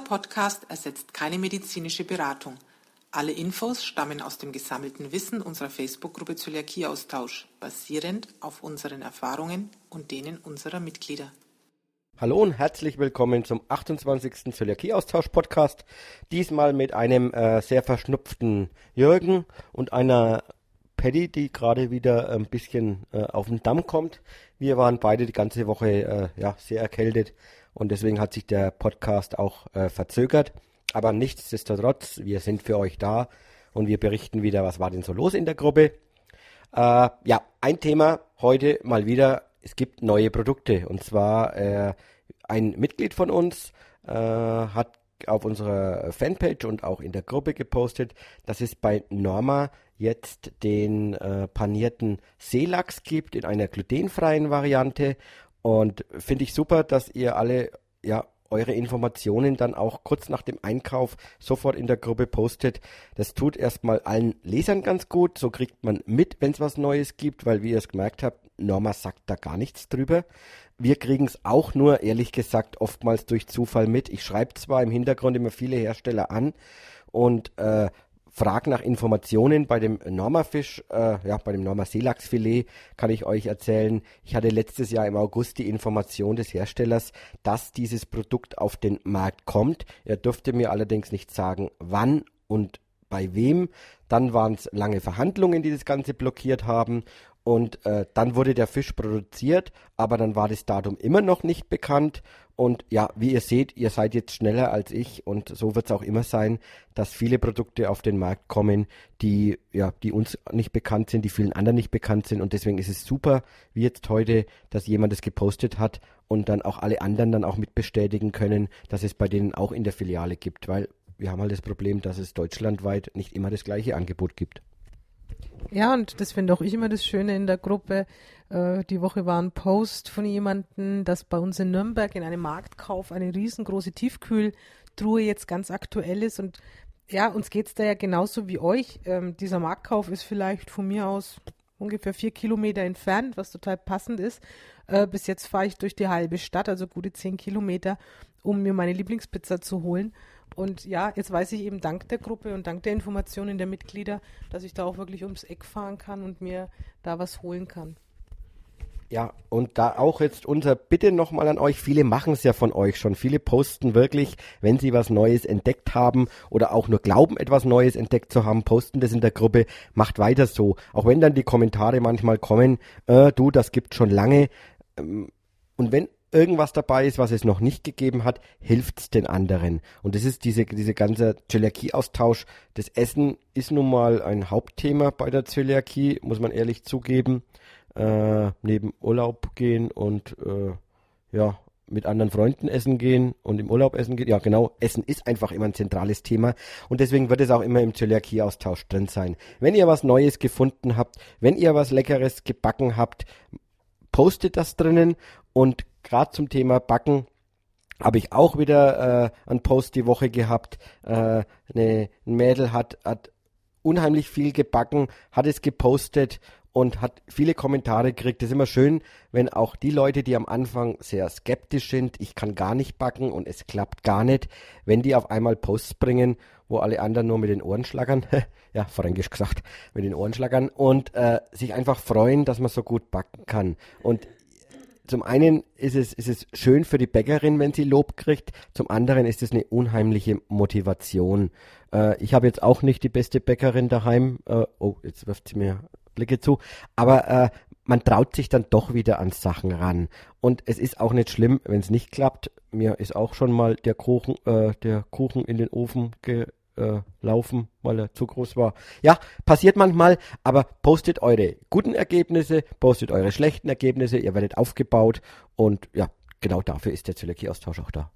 Podcast ersetzt keine medizinische Beratung. Alle Infos stammen aus dem gesammelten Wissen unserer Facebook-Gruppe Zöliakieaustausch, basierend auf unseren Erfahrungen und denen unserer Mitglieder. Hallo und herzlich willkommen zum 28. Zöliakie-Austausch-Podcast. Diesmal mit einem äh, sehr verschnupften Jürgen und einer Paddy, die gerade wieder ein bisschen äh, auf den Damm kommt. Wir waren beide die ganze Woche äh, ja, sehr erkältet und deswegen hat sich der Podcast auch äh, verzögert. Aber nichtsdestotrotz, wir sind für euch da und wir berichten wieder, was war denn so los in der Gruppe. Äh, ja, ein Thema heute mal wieder, es gibt neue Produkte und zwar äh, ein Mitglied von uns äh, hat auf unserer Fanpage und auch in der Gruppe gepostet, dass es bei Norma jetzt den äh, panierten Seelachs gibt in einer glutenfreien Variante. Und finde ich super, dass ihr alle ja eure Informationen dann auch kurz nach dem Einkauf sofort in der Gruppe postet. Das tut erstmal allen Lesern ganz gut. So kriegt man mit, wenn es was Neues gibt, weil wie ihr es gemerkt habt, Norma sagt da gar nichts drüber. Wir kriegen es auch nur, ehrlich gesagt, oftmals durch Zufall mit. Ich schreibe zwar im Hintergrund immer viele Hersteller an und äh, frage nach Informationen bei dem Norma-Fisch, äh, ja, bei dem Norma-Seelachsfilet kann ich euch erzählen. Ich hatte letztes Jahr im August die Information des Herstellers, dass dieses Produkt auf den Markt kommt. Er durfte mir allerdings nicht sagen, wann und bei wem. Dann waren es lange Verhandlungen, die das Ganze blockiert haben. Und äh, dann wurde der Fisch produziert, aber dann war das Datum immer noch nicht bekannt. Und ja, wie ihr seht, ihr seid jetzt schneller als ich und so wird es auch immer sein, dass viele Produkte auf den Markt kommen, die ja, die uns nicht bekannt sind, die vielen anderen nicht bekannt sind. Und deswegen ist es super, wie jetzt heute, dass jemand es gepostet hat und dann auch alle anderen dann auch mit bestätigen können, dass es bei denen auch in der Filiale gibt, weil wir haben halt das Problem, dass es deutschlandweit nicht immer das gleiche Angebot gibt. Ja, und das finde auch ich immer das Schöne in der Gruppe. Äh, die Woche war ein Post von jemandem, dass bei uns in Nürnberg in einem Marktkauf eine riesengroße Tiefkühltruhe jetzt ganz aktuell ist. Und ja, uns geht es da ja genauso wie euch. Ähm, dieser Marktkauf ist vielleicht von mir aus ungefähr vier Kilometer entfernt, was total passend ist. Äh, bis jetzt fahre ich durch die halbe Stadt, also gute zehn Kilometer, um mir meine Lieblingspizza zu holen. Und ja, jetzt weiß ich eben dank der Gruppe und dank der Informationen der Mitglieder, dass ich da auch wirklich ums Eck fahren kann und mir da was holen kann. Ja, und da auch jetzt unser Bitte nochmal an euch. Viele machen es ja von euch schon. Viele posten wirklich, wenn sie was Neues entdeckt haben oder auch nur glauben, etwas Neues entdeckt zu haben, posten das in der Gruppe. Macht weiter so. Auch wenn dann die Kommentare manchmal kommen, äh, du, das gibt schon lange. Ähm, und wenn irgendwas dabei ist, was es noch nicht gegeben hat, hilft's den anderen. Und das ist diese, diese ganze Zöliakie-Austausch. Das Essen ist nun mal ein Hauptthema bei der Zöliakie, muss man ehrlich zugeben. Äh, neben Urlaub gehen und äh, ja, mit anderen Freunden essen gehen und im Urlaub essen gehen. Ja, genau, Essen ist einfach immer ein zentrales Thema und deswegen wird es auch immer im Zöliakie-Austausch drin sein. Wenn ihr was Neues gefunden habt, wenn ihr was Leckeres gebacken habt, postet das drinnen und gerade zum Thema Backen habe ich auch wieder äh, einen Post die Woche gehabt. Äh, eine, ein Mädel hat, hat unheimlich viel gebacken, hat es gepostet und hat viele Kommentare gekriegt. Das ist immer schön, wenn auch die Leute, die am Anfang sehr skeptisch sind, ich kann gar nicht backen und es klappt gar nicht, wenn die auf einmal Posts bringen, wo alle anderen nur mit den Ohren schlagern, ja, fränkisch gesagt, mit den Ohren schlagern und äh, sich einfach freuen, dass man so gut backen kann. Und zum einen ist es, ist es schön für die Bäckerin, wenn sie Lob kriegt. Zum anderen ist es eine unheimliche Motivation. Äh, ich habe jetzt auch nicht die beste Bäckerin daheim. Äh, oh, jetzt wirft sie mir Blicke zu. Aber äh, man traut sich dann doch wieder an Sachen ran. Und es ist auch nicht schlimm, wenn es nicht klappt. Mir ist auch schon mal der Kuchen, äh, der Kuchen in den Ofen ge äh, weil er zu groß war. Ja, passiert manchmal, aber postet eure guten Ergebnisse, postet eure schlechten Ergebnisse, ihr werdet aufgebaut und ja, genau dafür ist der Zöliakie-Austausch auch da.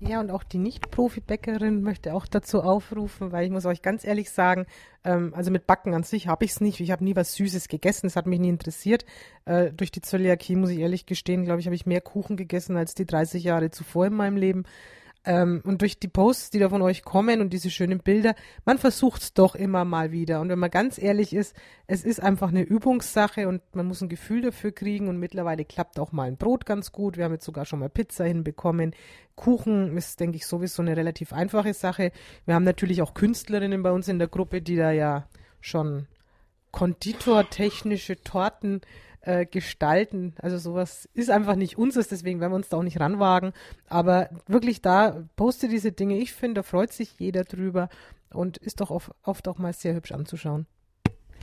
Ja, und auch die Nicht-Profi-Bäckerin möchte auch dazu aufrufen, weil ich muss euch ganz ehrlich sagen, ähm, also mit Backen an sich habe ich es nicht. Ich habe nie was Süßes gegessen, das hat mich nie interessiert. Äh, durch die Zöliakie, muss ich ehrlich gestehen, glaube ich, habe ich mehr Kuchen gegessen als die 30 Jahre zuvor in meinem Leben. Ähm, und durch die Posts, die da von euch kommen und diese schönen Bilder, man versucht es doch immer mal wieder. Und wenn man ganz ehrlich ist, es ist einfach eine Übungssache und man muss ein Gefühl dafür kriegen. Und mittlerweile klappt auch mal ein Brot ganz gut. Wir haben jetzt sogar schon mal Pizza hinbekommen. Kuchen ist, denke ich, sowieso eine relativ einfache Sache. Wir haben natürlich auch Künstlerinnen bei uns in der Gruppe, die da ja schon konditortechnische Torten äh, gestalten. Also sowas ist einfach nicht unseres, deswegen werden wir uns da auch nicht ranwagen. Aber wirklich da, poste diese Dinge. Ich finde, da freut sich jeder drüber und ist doch oft, oft auch mal sehr hübsch anzuschauen.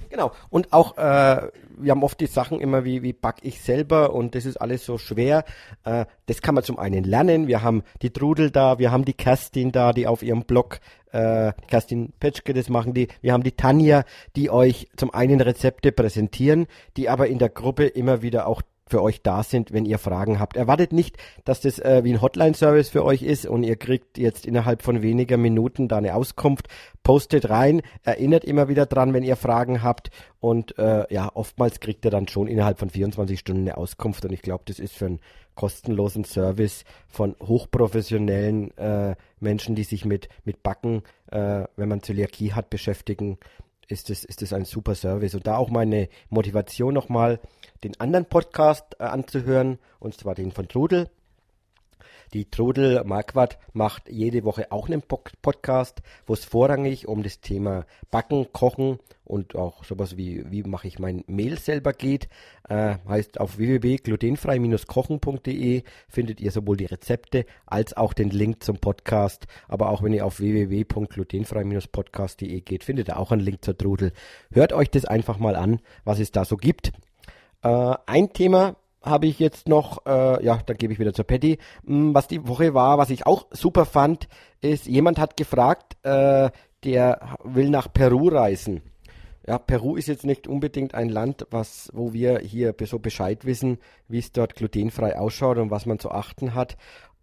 Genau. Und auch, äh, wir haben oft die Sachen immer, wie, wie back ich selber und das ist alles so schwer. Äh, das kann man zum einen lernen. Wir haben die Trudel da, wir haben die Kerstin da, die auf ihrem Blog, äh, Kerstin Petschke, das machen die. Wir haben die Tanja, die euch zum einen Rezepte präsentieren, die aber in der Gruppe immer wieder auch für euch da sind, wenn ihr Fragen habt. Erwartet nicht, dass das äh, wie ein Hotline-Service für euch ist und ihr kriegt jetzt innerhalb von weniger Minuten da eine Auskunft. Postet rein, erinnert immer wieder dran, wenn ihr Fragen habt und äh, ja, oftmals kriegt ihr dann schon innerhalb von 24 Stunden eine Auskunft und ich glaube, das ist für einen kostenlosen Service von hochprofessionellen äh, Menschen, die sich mit, mit Backen, äh, wenn man Zöliakie hat, beschäftigen, ist es ist das ein super Service. Und da auch meine Motivation nochmal, den anderen Podcast äh, anzuhören, und zwar den von Trudel. Die Trudel Marquardt macht jede Woche auch einen Podcast, wo es vorrangig um das Thema Backen, Kochen und auch sowas wie, wie mache ich mein Mehl selber geht. Äh, heißt auf www.glutenfrei-kochen.de findet ihr sowohl die Rezepte als auch den Link zum Podcast. Aber auch wenn ihr auf www.glutenfrei-podcast.de geht, findet ihr auch einen Link zur Trudel. Hört euch das einfach mal an, was es da so gibt. Äh, ein Thema, habe ich jetzt noch, äh, ja, dann gebe ich wieder zur Patty. Hm, was die Woche war, was ich auch super fand, ist, jemand hat gefragt, äh, der will nach Peru reisen. Ja, Peru ist jetzt nicht unbedingt ein Land, was, wo wir hier so Bescheid wissen, wie es dort glutenfrei ausschaut und was man zu achten hat.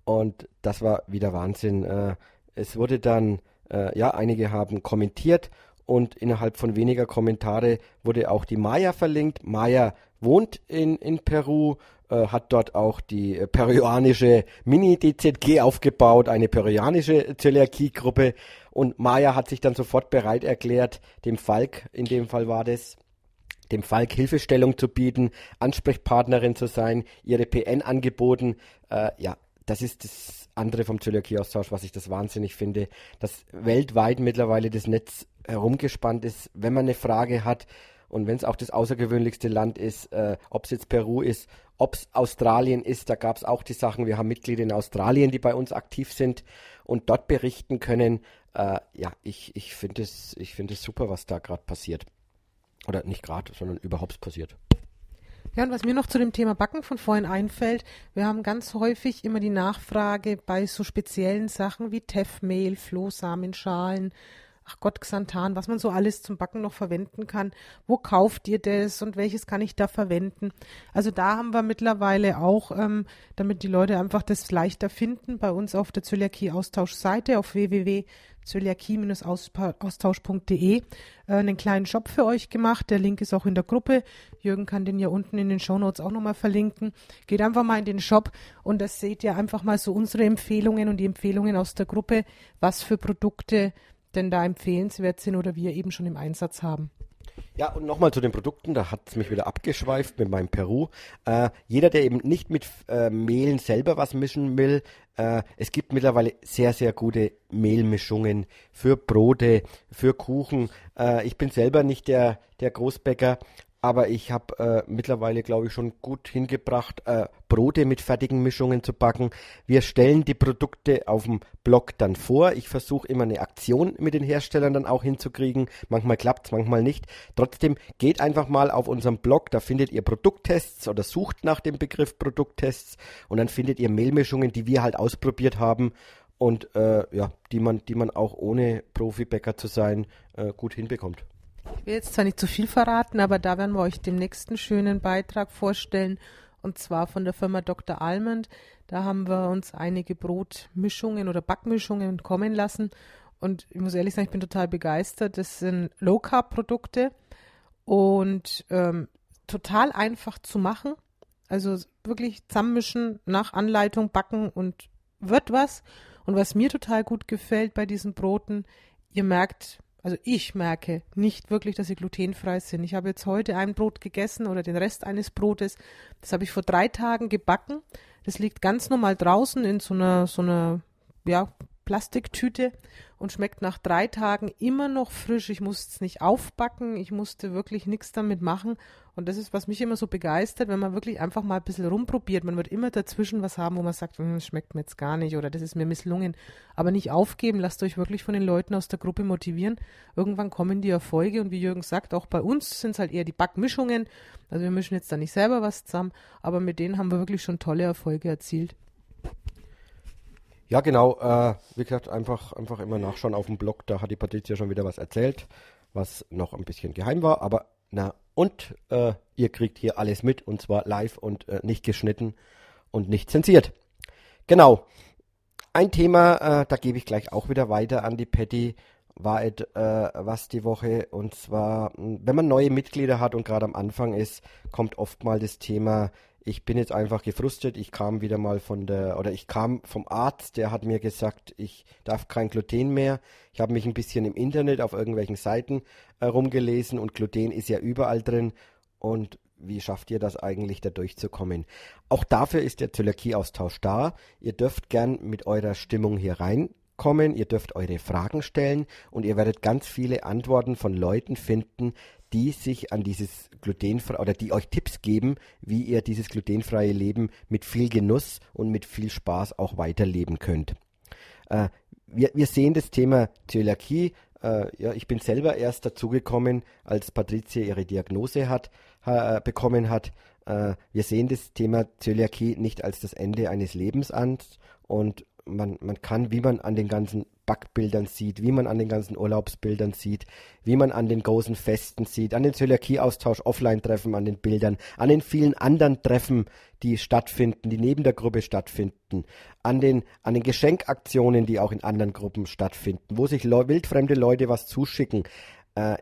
Und das war wieder Wahnsinn. Äh, es wurde dann, äh, ja, einige haben kommentiert und innerhalb von weniger Kommentare wurde auch die Maya verlinkt. Maya wohnt in, in Peru, äh, hat dort auch die äh, peruanische Mini-DZG aufgebaut, eine peruanische Zöliakie-Gruppe. Und Maya hat sich dann sofort bereit erklärt, dem Falk, in dem Fall war das, dem Falk Hilfestellung zu bieten, Ansprechpartnerin zu sein, ihre PN angeboten. Äh, ja, das ist das andere vom Zöliakie-Austausch, was ich das wahnsinnig finde, dass weltweit mittlerweile das Netz herumgespannt ist. Wenn man eine Frage hat, und wenn es auch das außergewöhnlichste Land ist, äh, ob es jetzt Peru ist, ob es Australien ist, da gab es auch die Sachen, wir haben Mitglieder in Australien, die bei uns aktiv sind und dort berichten können. Äh, ja, ich, ich finde es find super, was da gerade passiert. Oder nicht gerade, sondern überhaupt passiert. Ja, und was mir noch zu dem Thema Backen von vorhin einfällt, wir haben ganz häufig immer die Nachfrage bei so speziellen Sachen wie Teffmehl, Flohsamenschalen, ach Gott, Xanthan, was man so alles zum Backen noch verwenden kann. Wo kauft ihr das und welches kann ich da verwenden? Also da haben wir mittlerweile auch, ähm, damit die Leute einfach das leichter finden, bei uns auf der Zöliakie-Austausch-Seite auf www.zöliakie-austausch.de äh, einen kleinen Shop für euch gemacht. Der Link ist auch in der Gruppe. Jürgen kann den ja unten in den Shownotes auch nochmal verlinken. Geht einfach mal in den Shop und das seht ihr einfach mal so unsere Empfehlungen und die Empfehlungen aus der Gruppe, was für Produkte denn da empfehlenswert sind oder wir eben schon im Einsatz haben. Ja, und nochmal zu den Produkten, da hat es mich wieder abgeschweift mit meinem Peru. Äh, jeder, der eben nicht mit äh, Mehlen selber was mischen will, äh, es gibt mittlerweile sehr, sehr gute Mehlmischungen für Brote, für Kuchen. Äh, ich bin selber nicht der, der Großbäcker, aber ich habe äh, mittlerweile, glaube ich, schon gut hingebracht, äh, Brote mit fertigen Mischungen zu backen. Wir stellen die Produkte auf dem Blog dann vor. Ich versuche immer eine Aktion mit den Herstellern dann auch hinzukriegen. Manchmal klappt es, manchmal nicht. Trotzdem geht einfach mal auf unserem Blog, da findet ihr Produkttests oder sucht nach dem Begriff Produkttests und dann findet ihr Mehlmischungen, die wir halt ausprobiert haben und äh, ja, die man, die man auch ohne Profibäcker zu sein äh, gut hinbekommt. Ich will jetzt zwar nicht zu viel verraten, aber da werden wir euch den nächsten schönen Beitrag vorstellen. Und zwar von der Firma Dr. Almond. Da haben wir uns einige Brotmischungen oder Backmischungen kommen lassen. Und ich muss ehrlich sagen, ich bin total begeistert. Das sind Low-Carb-Produkte und ähm, total einfach zu machen. Also wirklich zusammenmischen, nach Anleitung backen und wird was. Und was mir total gut gefällt bei diesen Broten, ihr merkt, also ich merke nicht wirklich, dass sie glutenfrei sind. Ich habe jetzt heute ein Brot gegessen oder den Rest eines Brotes. Das habe ich vor drei Tagen gebacken. Das liegt ganz normal draußen in so einer, so einer, ja, Plastiktüte und schmeckt nach drei Tagen immer noch frisch. Ich musste es nicht aufbacken, ich musste wirklich nichts damit machen. Und das ist, was mich immer so begeistert, wenn man wirklich einfach mal ein bisschen rumprobiert. Man wird immer dazwischen was haben, wo man sagt, hm, das schmeckt mir jetzt gar nicht oder das ist mir misslungen. Aber nicht aufgeben, lasst euch wirklich von den Leuten aus der Gruppe motivieren. Irgendwann kommen die Erfolge und wie Jürgen sagt, auch bei uns sind es halt eher die Backmischungen. Also wir mischen jetzt da nicht selber was zusammen, aber mit denen haben wir wirklich schon tolle Erfolge erzielt. Ja, genau. Äh, wie gesagt, einfach, einfach immer nachschauen auf dem Blog. Da hat die Patricia schon wieder was erzählt, was noch ein bisschen geheim war. Aber na, und äh, ihr kriegt hier alles mit und zwar live und äh, nicht geschnitten und nicht zensiert. Genau. Ein Thema, äh, da gebe ich gleich auch wieder weiter an die Patty, war et, äh, was die Woche. Und zwar, wenn man neue Mitglieder hat und gerade am Anfang ist, kommt oft mal das Thema ich bin jetzt einfach gefrustet. Ich kam wieder mal von der, oder ich kam vom Arzt, der hat mir gesagt, ich darf kein Gluten mehr. Ich habe mich ein bisschen im Internet auf irgendwelchen Seiten äh, rumgelesen und Gluten ist ja überall drin. Und wie schafft ihr das eigentlich, da durchzukommen? Auch dafür ist der Zöliakie-Austausch da. Ihr dürft gern mit eurer Stimmung hier reinkommen. Ihr dürft eure Fragen stellen und ihr werdet ganz viele Antworten von Leuten finden, die sich an dieses glutenfreie oder die euch Tipps geben, wie ihr dieses glutenfreie Leben mit viel Genuss und mit viel Spaß auch weiterleben könnt. Äh, wir, wir sehen das Thema Zöliakie. Äh, ja, ich bin selber erst dazugekommen, als Patricia ihre Diagnose hat, äh, bekommen hat. Äh, wir sehen das Thema Zöliakie nicht als das Ende eines Lebens an und man, man kann, wie man an den ganzen Backbildern sieht, wie man an den ganzen Urlaubsbildern sieht, wie man an den großen Festen sieht, an den Zöliakie-Austausch, Offline-Treffen, an den Bildern, an den vielen anderen Treffen, die stattfinden, die neben der Gruppe stattfinden, an den, an den Geschenkaktionen, die auch in anderen Gruppen stattfinden, wo sich le wildfremde Leute was zuschicken. Äh,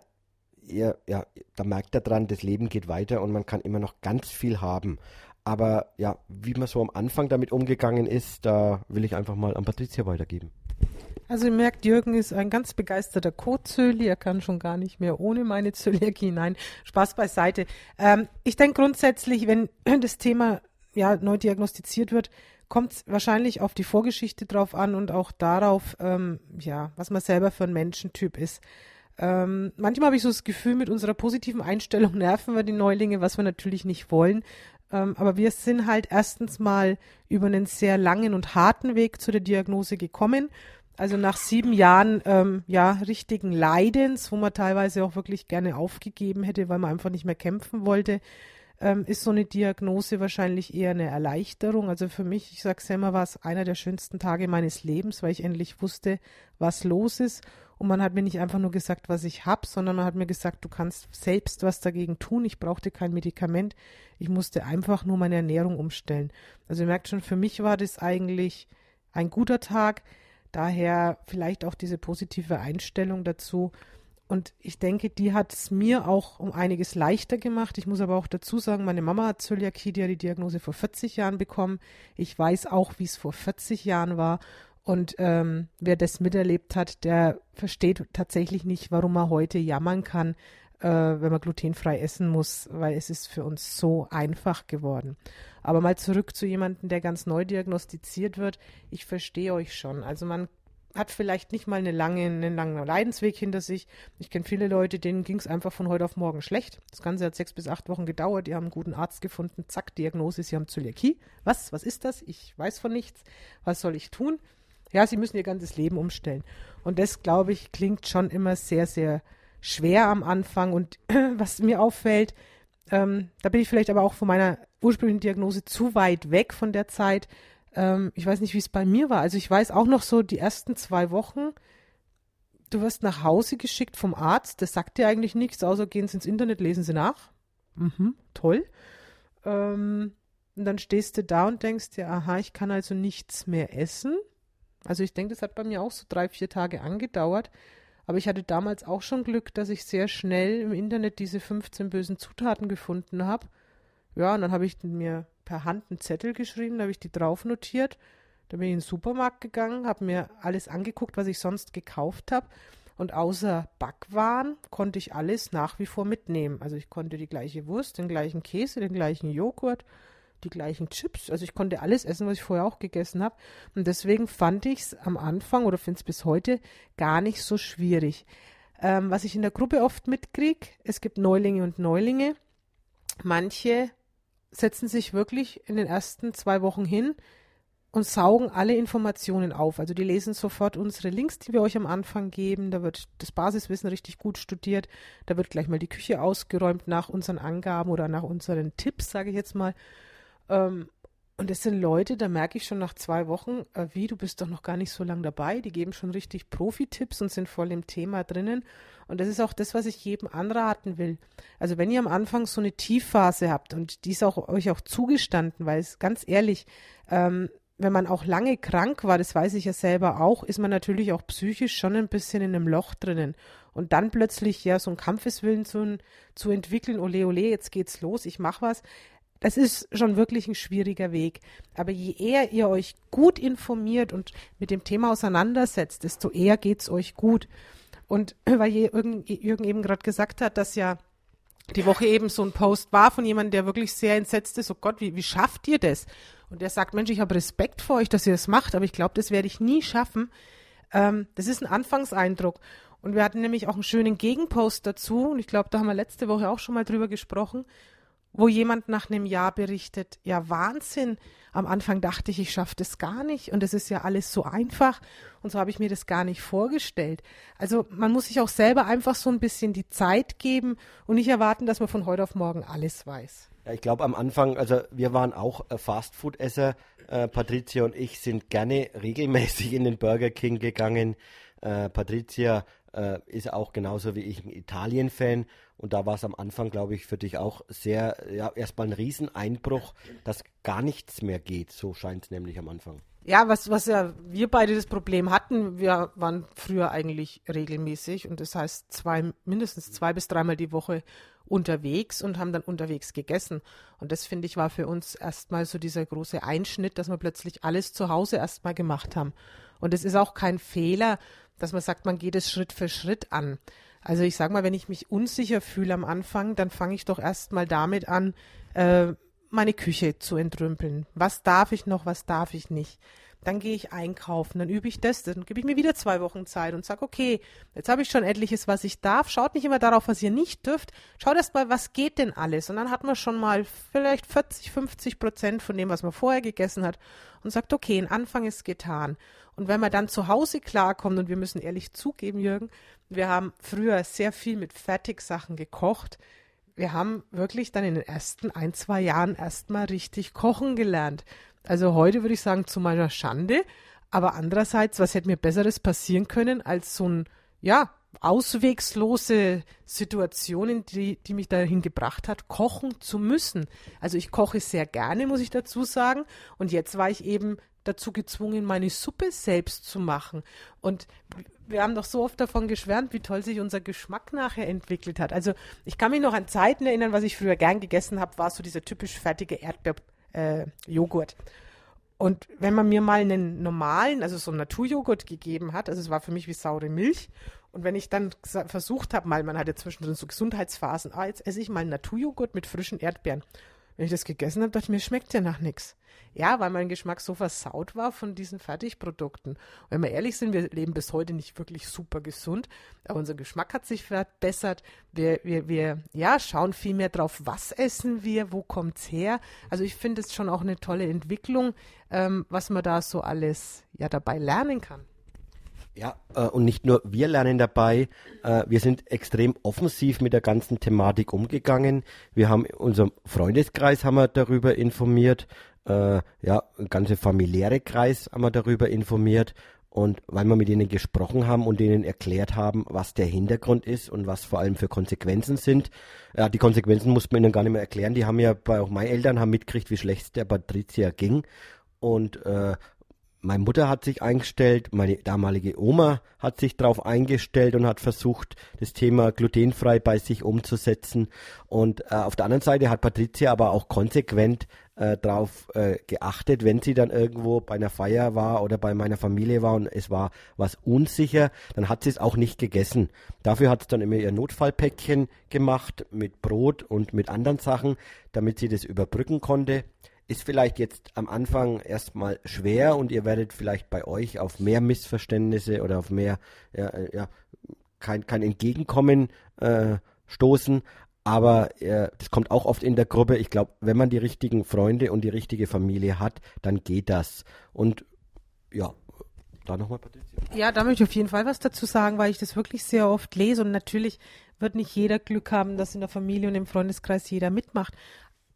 ihr, ja, da merkt er dran, das Leben geht weiter und man kann immer noch ganz viel haben. Aber ja, wie man so am Anfang damit umgegangen ist, da will ich einfach mal an Patricia weitergeben. Also ihr merkt, Jürgen ist ein ganz begeisterter Co-Zöli. Er kann schon gar nicht mehr ohne meine Zöliakie. Nein, Spaß beiseite. Ähm, ich denke grundsätzlich, wenn das Thema ja neu diagnostiziert wird, kommt es wahrscheinlich auf die Vorgeschichte drauf an und auch darauf, ähm, ja, was man selber für ein Menschentyp ist. Ähm, manchmal habe ich so das Gefühl, mit unserer positiven Einstellung nerven wir die Neulinge, was wir natürlich nicht wollen. Ähm, aber wir sind halt erstens mal über einen sehr langen und harten Weg zu der Diagnose gekommen. Also nach sieben Jahren ähm, ja richtigen Leidens, wo man teilweise auch wirklich gerne aufgegeben hätte, weil man einfach nicht mehr kämpfen wollte, ähm, ist so eine Diagnose wahrscheinlich eher eine Erleichterung. Also für mich, ich sage immer, war es einer der schönsten Tage meines Lebens, weil ich endlich wusste, was los ist und man hat mir nicht einfach nur gesagt, was ich habe, sondern man hat mir gesagt, du kannst selbst was dagegen tun. Ich brauchte kein Medikament. Ich musste einfach nur meine Ernährung umstellen. Also ihr merkt schon, für mich war das eigentlich ein guter Tag. Daher vielleicht auch diese positive Einstellung dazu. Und ich denke, die hat es mir auch um einiges leichter gemacht. Ich muss aber auch dazu sagen, meine Mama hat Zöliakie, die hat die Diagnose vor 40 Jahren bekommen. Ich weiß auch, wie es vor 40 Jahren war. Und ähm, wer das miterlebt hat, der versteht tatsächlich nicht, warum man heute jammern kann, äh, wenn man glutenfrei essen muss, weil es ist für uns so einfach geworden. Aber mal zurück zu jemandem, der ganz neu diagnostiziert wird. Ich verstehe euch schon. Also man hat vielleicht nicht mal eine lange, einen langen Leidensweg hinter sich. Ich kenne viele Leute, denen ging es einfach von heute auf morgen schlecht. Das Ganze hat sechs bis acht Wochen gedauert. Die haben einen guten Arzt gefunden. Zack, Diagnose, sie haben Zöliakie. Was? Was ist das? Ich weiß von nichts. Was soll ich tun? Ja, sie müssen ihr ganzes Leben umstellen. Und das, glaube ich, klingt schon immer sehr, sehr schwer am Anfang. Und was mir auffällt, ähm, da bin ich vielleicht aber auch von meiner ursprünglichen Diagnose zu weit weg von der Zeit. Ähm, ich weiß nicht, wie es bei mir war. Also ich weiß auch noch so die ersten zwei Wochen, du wirst nach Hause geschickt vom Arzt. Das sagt dir eigentlich nichts, außer gehen Sie ins Internet, lesen Sie nach. Mhm, toll. Ähm, und dann stehst du da und denkst dir, aha, ich kann also nichts mehr essen. Also ich denke, das hat bei mir auch so drei, vier Tage angedauert. Aber ich hatte damals auch schon Glück, dass ich sehr schnell im Internet diese 15 bösen Zutaten gefunden habe. Ja, und dann habe ich mir per Hand einen Zettel geschrieben, da habe ich die drauf notiert. Da bin ich in den Supermarkt gegangen, habe mir alles angeguckt, was ich sonst gekauft habe. Und außer Backwaren konnte ich alles nach wie vor mitnehmen. Also ich konnte die gleiche Wurst, den gleichen Käse, den gleichen Joghurt, die gleichen Chips. Also ich konnte alles essen, was ich vorher auch gegessen habe. Und deswegen fand ich es am Anfang oder finde es bis heute gar nicht so schwierig. Ähm, was ich in der Gruppe oft mitkriege, es gibt Neulinge und Neulinge. Manche setzen sich wirklich in den ersten zwei Wochen hin und saugen alle Informationen auf. Also die lesen sofort unsere Links, die wir euch am Anfang geben. Da wird das Basiswissen richtig gut studiert. Da wird gleich mal die Küche ausgeräumt nach unseren Angaben oder nach unseren Tipps, sage ich jetzt mal. Ähm, und das sind Leute, da merke ich schon nach zwei Wochen, äh, wie, du bist doch noch gar nicht so lange dabei. Die geben schon richtig Profi-Tipps und sind voll im Thema drinnen. Und das ist auch das, was ich jedem anraten will. Also wenn ihr am Anfang so eine Tiefphase habt und die ist auch euch auch zugestanden, weil es ganz ehrlich, ähm, wenn man auch lange krank war, das weiß ich ja selber auch, ist man natürlich auch psychisch schon ein bisschen in einem Loch drinnen. Und dann plötzlich ja so einen Kampfeswillen zu, zu entwickeln, ole ole, jetzt geht's los, ich mach was das ist schon wirklich ein schwieriger Weg. Aber je eher ihr euch gut informiert und mit dem Thema auseinandersetzt, desto eher geht's euch gut. Und weil Jürgen eben gerade gesagt hat, dass ja die Woche eben so ein Post war von jemandem, der wirklich sehr entsetzt ist, oh Gott, wie, wie schafft ihr das? Und der sagt, Mensch, ich habe Respekt vor euch, dass ihr das macht, aber ich glaube, das werde ich nie schaffen. Ähm, das ist ein Anfangseindruck. Und wir hatten nämlich auch einen schönen Gegenpost dazu, und ich glaube, da haben wir letzte Woche auch schon mal drüber gesprochen, wo jemand nach einem Jahr berichtet, ja Wahnsinn, am Anfang dachte ich, ich schaffe das gar nicht und es ist ja alles so einfach und so habe ich mir das gar nicht vorgestellt. Also man muss sich auch selber einfach so ein bisschen die Zeit geben und nicht erwarten, dass man von heute auf morgen alles weiß. Ja, ich glaube am Anfang, also wir waren auch äh, Fastfood-Esser, äh, Patricia und ich sind gerne regelmäßig in den Burger King gegangen. Äh, Patricia äh, ist auch genauso wie ich ein Italien-Fan und da war es am Anfang, glaube ich, für dich auch sehr, ja, erstmal ein Rieseneinbruch, dass gar nichts mehr geht. So scheint es nämlich am Anfang. Ja, was, was ja wir beide das Problem hatten, wir waren früher eigentlich regelmäßig und das heißt zwei, mindestens zwei bis dreimal die Woche unterwegs und haben dann unterwegs gegessen. Und das finde ich war für uns erstmal so dieser große Einschnitt, dass wir plötzlich alles zu Hause erstmal gemacht haben. Und es ist auch kein Fehler, dass man sagt, man geht es Schritt für Schritt an. Also ich sage mal, wenn ich mich unsicher fühle am Anfang, dann fange ich doch erst mal damit an, äh, meine Küche zu entrümpeln. Was darf ich noch, was darf ich nicht? Dann gehe ich einkaufen, dann übe ich das, dann gebe ich mir wieder zwei Wochen Zeit und sage, okay, jetzt habe ich schon etliches, was ich darf. Schaut nicht immer darauf, was ihr nicht dürft. Schaut erst mal, was geht denn alles? Und dann hat man schon mal vielleicht 40, 50 Prozent von dem, was man vorher gegessen hat und sagt, okay, ein Anfang ist getan. Und wenn man dann zu Hause klarkommt, und wir müssen ehrlich zugeben, Jürgen, wir haben früher sehr viel mit Fertigsachen gekocht. Wir haben wirklich dann in den ersten ein, zwei Jahren erstmal richtig kochen gelernt. Also heute würde ich sagen, zu meiner Schande. Aber andererseits, was hätte mir Besseres passieren können als so ein, ja, auswegslose Situation, die, die mich dahin gebracht hat, kochen zu müssen. Also ich koche sehr gerne, muss ich dazu sagen. Und jetzt war ich eben dazu gezwungen, meine Suppe selbst zu machen. Und wir haben doch so oft davon geschwärmt, wie toll sich unser Geschmack nachher entwickelt hat. Also ich kann mich noch an Zeiten erinnern, was ich früher gern gegessen habe, war so dieser typisch fertige Erdbeerjoghurt. Äh, und wenn man mir mal einen normalen, also so einen Naturjoghurt gegeben hat, also es war für mich wie saure Milch. Und wenn ich dann versucht habe, mal, man hat ja zwischendrin so Gesundheitsphasen, ah, jetzt esse ich mal einen Naturjoghurt mit frischen Erdbeeren. Wenn ich das gegessen habe, dachte ich mir, schmeckt ja nach nichts. Ja, weil mein Geschmack so versaut war von diesen Fertigprodukten. Und wenn wir ehrlich sind, wir leben bis heute nicht wirklich super gesund, aber unser Geschmack hat sich verbessert. Wir, wir, wir ja, schauen viel mehr drauf, was essen wir, wo kommt's her. Also ich finde es schon auch eine tolle Entwicklung, ähm, was man da so alles ja dabei lernen kann. Ja, äh, und nicht nur wir lernen dabei, äh, wir sind extrem offensiv mit der ganzen Thematik umgegangen. Wir haben unserem Freundeskreis haben wir darüber informiert, äh, ja, ganze familiäre Kreis haben wir darüber informiert und weil wir mit ihnen gesprochen haben und ihnen erklärt haben, was der Hintergrund ist und was vor allem für Konsequenzen sind. Ja, die Konsequenzen mussten wir ihnen gar nicht mehr erklären. Die haben ja bei auch meine Eltern haben mitgekriegt, wie schlecht es der Patricia ging. Und äh, meine Mutter hat sich eingestellt, meine damalige Oma hat sich darauf eingestellt und hat versucht, das Thema glutenfrei bei sich umzusetzen. Und äh, auf der anderen Seite hat Patricia aber auch konsequent äh, darauf äh, geachtet, wenn sie dann irgendwo bei einer Feier war oder bei meiner Familie war und es war was unsicher, dann hat sie es auch nicht gegessen. Dafür hat es dann immer ihr Notfallpäckchen gemacht mit Brot und mit anderen Sachen, damit sie das überbrücken konnte ist vielleicht jetzt am Anfang erstmal schwer und ihr werdet vielleicht bei euch auf mehr Missverständnisse oder auf mehr, ja, äh, ja kein, kein Entgegenkommen äh, stoßen. Aber äh, das kommt auch oft in der Gruppe. Ich glaube, wenn man die richtigen Freunde und die richtige Familie hat, dann geht das. Und ja, da nochmal Patricia. Ja, da möchte ich auf jeden Fall was dazu sagen, weil ich das wirklich sehr oft lese und natürlich wird nicht jeder Glück haben, dass in der Familie und im Freundeskreis jeder mitmacht.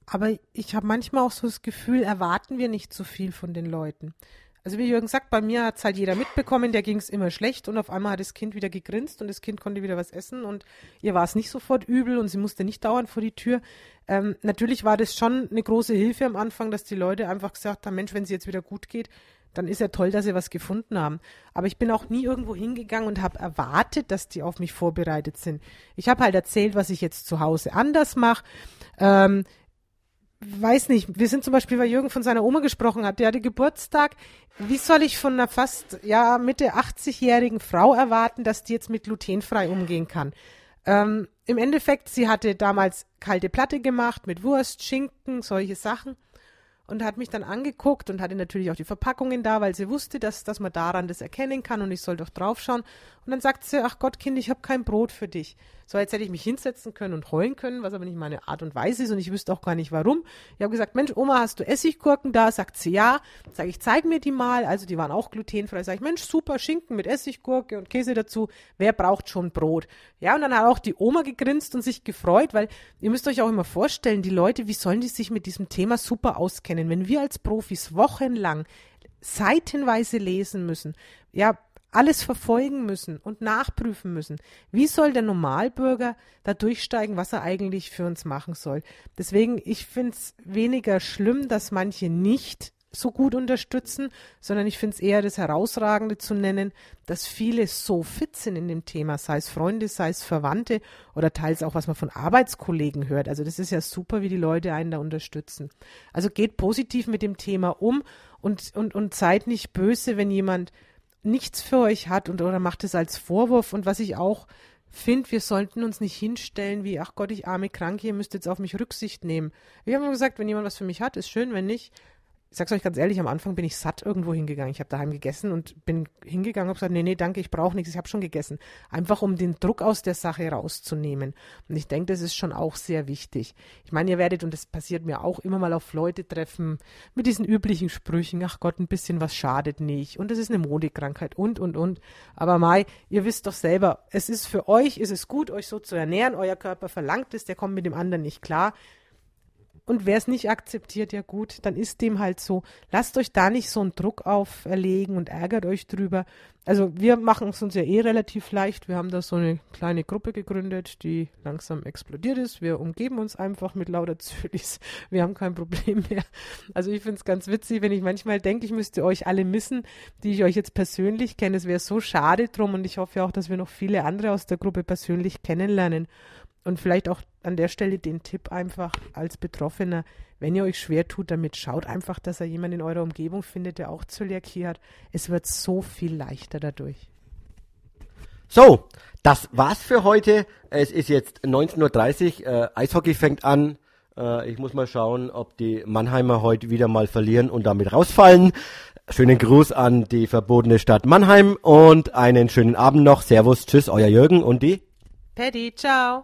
Aber ich habe manchmal auch so das Gefühl, erwarten wir nicht so viel von den Leuten. Also wie Jürgen sagt, bei mir hat es halt jeder mitbekommen, der ging es immer schlecht und auf einmal hat das Kind wieder gegrinst und das Kind konnte wieder was essen und ihr war es nicht sofort übel und sie musste nicht dauernd vor die Tür. Ähm, natürlich war das schon eine große Hilfe am Anfang, dass die Leute einfach gesagt haben, Mensch, wenn es jetzt wieder gut geht, dann ist ja toll, dass sie was gefunden haben. Aber ich bin auch nie irgendwo hingegangen und habe erwartet, dass die auf mich vorbereitet sind. Ich habe halt erzählt, was ich jetzt zu Hause anders mache. Ähm, weiß nicht, wir sind zum Beispiel, weil Jürgen von seiner Oma gesprochen hat, der hatte Geburtstag. Wie soll ich von einer fast, ja, Mitte 80-jährigen Frau erwarten, dass die jetzt mit glutenfrei umgehen kann? Ähm, Im Endeffekt, sie hatte damals kalte Platte gemacht mit Wurst, Schinken, solche Sachen und hat mich dann angeguckt und hatte natürlich auch die Verpackungen da, weil sie wusste, dass, dass man daran das erkennen kann und ich soll doch draufschauen. Und dann sagt sie, ach Gott, Kind, ich habe kein Brot für dich. So, jetzt hätte ich mich hinsetzen können und heulen können, was aber nicht meine Art und Weise ist und ich wüsste auch gar nicht warum. Ich habe gesagt, Mensch, Oma, hast du Essiggurken da? Sagt sie ja. Sage ich, zeig mir die mal. Also die waren auch glutenfrei. Sage ich, Mensch, super Schinken mit Essiggurke und Käse dazu. Wer braucht schon Brot? Ja, und dann hat auch die Oma gegrinst und sich gefreut, weil ihr müsst euch auch immer vorstellen, die Leute, wie sollen die sich mit diesem Thema super auskennen? Wenn wir als Profis wochenlang seitenweise lesen müssen, ja, alles verfolgen müssen und nachprüfen müssen. Wie soll der Normalbürger da durchsteigen, was er eigentlich für uns machen soll? Deswegen, ich finde es weniger schlimm, dass manche nicht so gut unterstützen, sondern ich finde es eher das Herausragende zu nennen, dass viele so fit sind in dem Thema, sei es Freunde, sei es Verwandte oder teils auch, was man von Arbeitskollegen hört. Also das ist ja super, wie die Leute einen da unterstützen. Also geht positiv mit dem Thema um und, und, und seid nicht böse, wenn jemand nichts für euch hat und oder macht es als Vorwurf. Und was ich auch finde, wir sollten uns nicht hinstellen wie, ach Gott, ich arme Kranke, ihr müsst jetzt auf mich Rücksicht nehmen. Wir haben gesagt, wenn jemand was für mich hat, ist schön, wenn nicht, ich sag's euch ganz ehrlich, am Anfang bin ich satt irgendwo hingegangen. Ich habe daheim gegessen und bin hingegangen und gesagt, nee, nee, danke, ich brauche nichts, ich habe schon gegessen. Einfach um den Druck aus der Sache rauszunehmen. Und ich denke, das ist schon auch sehr wichtig. Ich meine, ihr werdet, und das passiert mir auch, immer mal auf Leute treffen mit diesen üblichen Sprüchen, ach Gott, ein bisschen was schadet nicht. Und das ist eine Modekrankheit und, und, und. Aber Mai, ihr wisst doch selber, es ist für euch, ist es gut, euch so zu ernähren. Euer Körper verlangt es, der kommt mit dem anderen nicht klar. Und wer es nicht akzeptiert, ja gut, dann ist dem halt so. Lasst euch da nicht so einen Druck auferlegen und ärgert euch drüber. Also wir machen es uns ja eh relativ leicht. Wir haben da so eine kleine Gruppe gegründet, die langsam explodiert ist. Wir umgeben uns einfach mit lauter Zölis. Wir haben kein Problem mehr. Also ich finde es ganz witzig, wenn ich manchmal denke, ich müsste euch alle missen, die ich euch jetzt persönlich kenne. Es wäre so schade drum und ich hoffe auch, dass wir noch viele andere aus der Gruppe persönlich kennenlernen. Und vielleicht auch an der Stelle den Tipp einfach als Betroffener, wenn ihr euch schwer tut damit, schaut einfach, dass ihr jemanden in eurer Umgebung findet, der auch Zöliakie hat. Es wird so viel leichter dadurch. So, das war's für heute. Es ist jetzt 19.30 Uhr. Äh, Eishockey fängt an. Äh, ich muss mal schauen, ob die Mannheimer heute wieder mal verlieren und damit rausfallen. Schönen Gruß an die verbotene Stadt Mannheim und einen schönen Abend noch. Servus, tschüss, euer Jürgen und die Paddy, ciao.